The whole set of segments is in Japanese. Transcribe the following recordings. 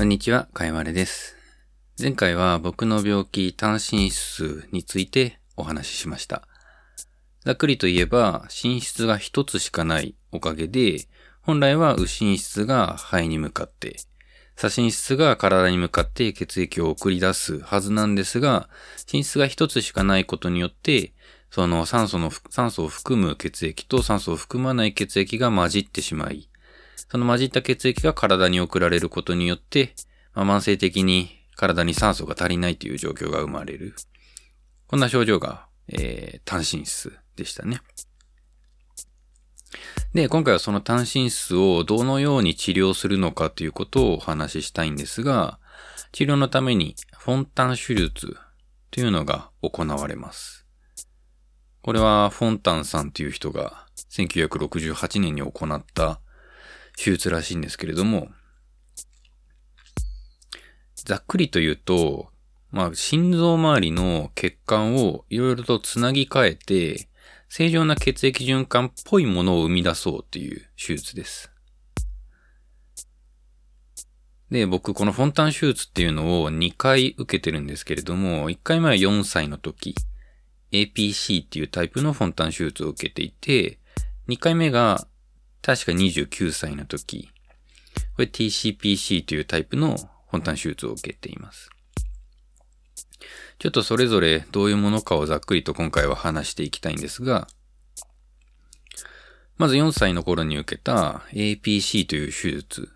こんにちは、かいわれです。前回は僕の病気、単身室についてお話ししました。ざっくりと言えば、寝室が一つしかないおかげで、本来は右心室が肺に向かって、左心室が体に向かって血液を送り出すはずなんですが、寝室が一つしかないことによって、その酸素の、酸素を含む血液と酸素を含まない血液が混じってしまい、その混じった血液が体に送られることによって、まあ、慢性的に体に酸素が足りないという状況が生まれる。こんな症状が、えー、単身室でしたね。で、今回はその単身室をどのように治療するのかということをお話ししたいんですが、治療のためにフォンタン手術というのが行われます。これはフォンタンさんという人が1968年に行った手術らしいんですけれども、ざっくりと言うと、まあ、心臓周りの血管をいろいろとつなぎ替えて、正常な血液循環っぽいものを生み出そうという手術です。で、僕、このフォンタン手術っていうのを2回受けてるんですけれども、1回目は4歳の時、APC っていうタイプのフォンタン手術を受けていて、2回目が確か29歳の時、これ TCPC というタイプのフォンタン手術を受けています。ちょっとそれぞれどういうものかをざっくりと今回は話していきたいんですが、まず4歳の頃に受けた APC という手術。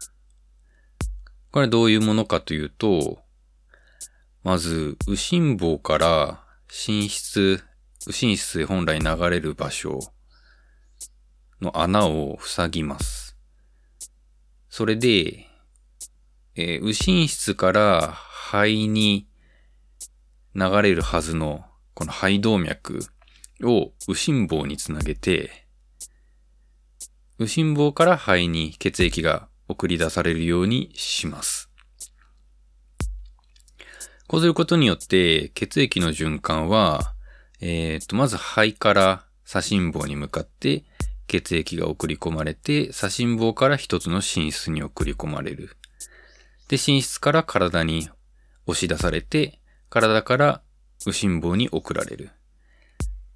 これどういうものかというと、まず、右心房から心室、右心室へ本来流れる場所の穴を塞ぎます。それで、えー、右心室から肺に流れるはずのこの肺動脈を右心房につなげて、右心房から肺に血液が送り出されるようにします。こうすることによって血液の循環は、えっ、と、まず肺から左心房に向かって血液が送り込まれて、左心房から一つの心室に送り込まれる。で、心室から体に押し出されて、体から右心房に送られる。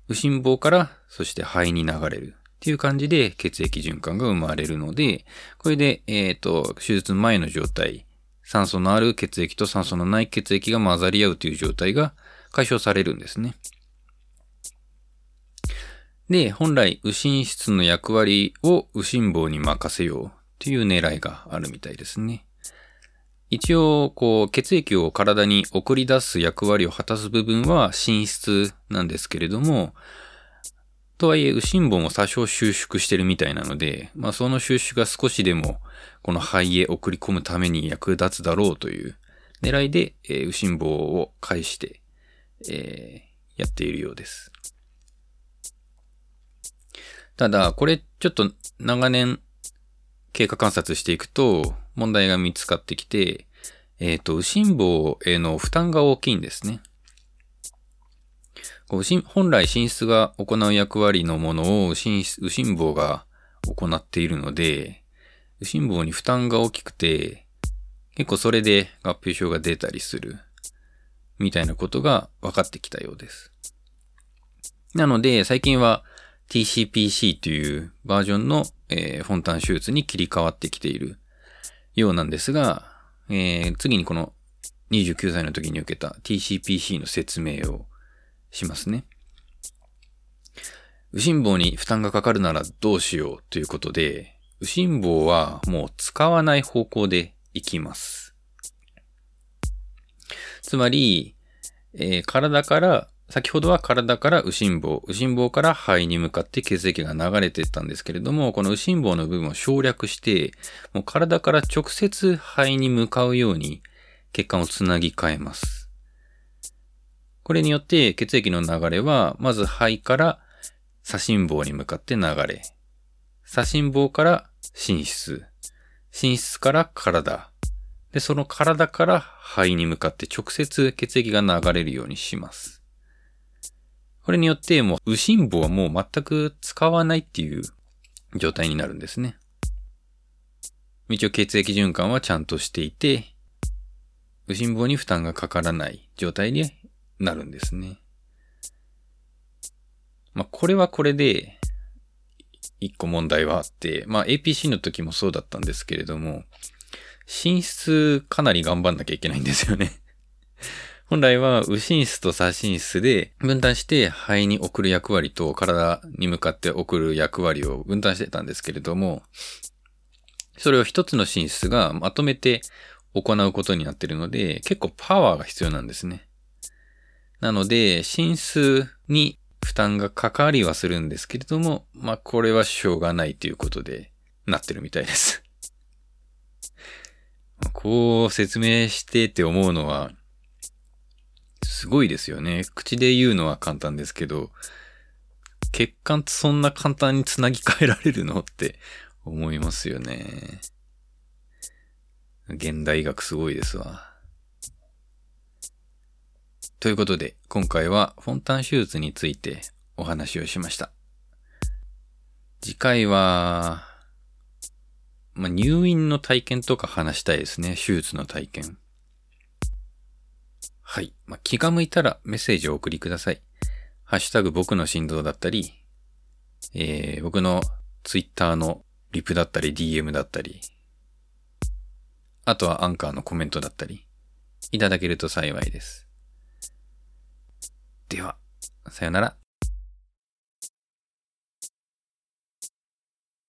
右心房から、そして肺に流れる。っていう感じで血液循環が生まれるので、これで、えっ、と、手術前の状態、酸素のある血液と酸素のない血液が混ざり合うという状態が解消されるんですね。で、本来、右心室の役割を右心房に任せようという狙いがあるみたいですね。一応、こう、血液を体に送り出す役割を果たす部分は心室なんですけれども、とはいえ、右心房も多少収縮してるみたいなので、まあその収縮が少しでも、この肺へ送り込むために役立つだろうという狙いで、えー、右心房を介して、えー、やっているようです。ただ、これちょっと長年経過観察していくと問題が見つかってきて、えっ、ー、と、右心房への負担が大きいんですね。こう本来心室が行う役割のものを右心房が行っているので、右心房に負担が大きくて、結構それで合併症が出たりする、みたいなことが分かってきたようです。なので、最近は TCPC というバージョンの、えー、フォンタン手術に切り替わってきているようなんですが、えー、次にこの29歳の時に受けた TCPC の説明をしますね。右心房に負担がかかるならどうしようということで、右心房はもう使わない方向でいきます。つまり、えー、体から、先ほどは体から右心房、右心房から肺に向かって血液が流れていったんですけれども、この右心房の部分を省略して、もう体から直接肺に向かうように血管をつなぎ替えます。これによって血液の流れは、まず肺から左心房に向かって流れ、左心房から心室、心室から体、で、その体から肺に向かって直接血液が流れるようにします。これによってもう右心房はもう全く使わないっていう状態になるんですね。一応血液循環はちゃんとしていて、右心房に負担がかからない状態になるんですね。まあ、これはこれで、一個問題はあって、まあ、APC の時もそうだったんですけれども、寝室かなり頑張んなきゃいけないんですよね。本来は右心室と左心室で分担して肺に送る役割と体に向かって送る役割を分担してたんですけれども、それを一つの寝室がまとめて行うことになっているので、結構パワーが必要なんですね。なので、寝室に負担がかかりはするんですけれども、まあこれはしょうがないということで、なってるみたいです。こう説明してって思うのは、すごいですよね。口で言うのは簡単ですけど、血管ってそんな簡単につなぎ替えられるの？って思いますよね。現代医学すごいですわ。ということで、今回はフォンタン手術についてお話をしました。次回は、まあ、入院の体験とか話したいですね。手術の体験。はい。まあ、気が向いたらメッセージをお送りください。ハッシュタグ僕の心臓だったり、えー、僕のツイッターのリプだったり DM だったり、あとはアンカーのコメントだったり、いただけると幸いです。では、さよなら。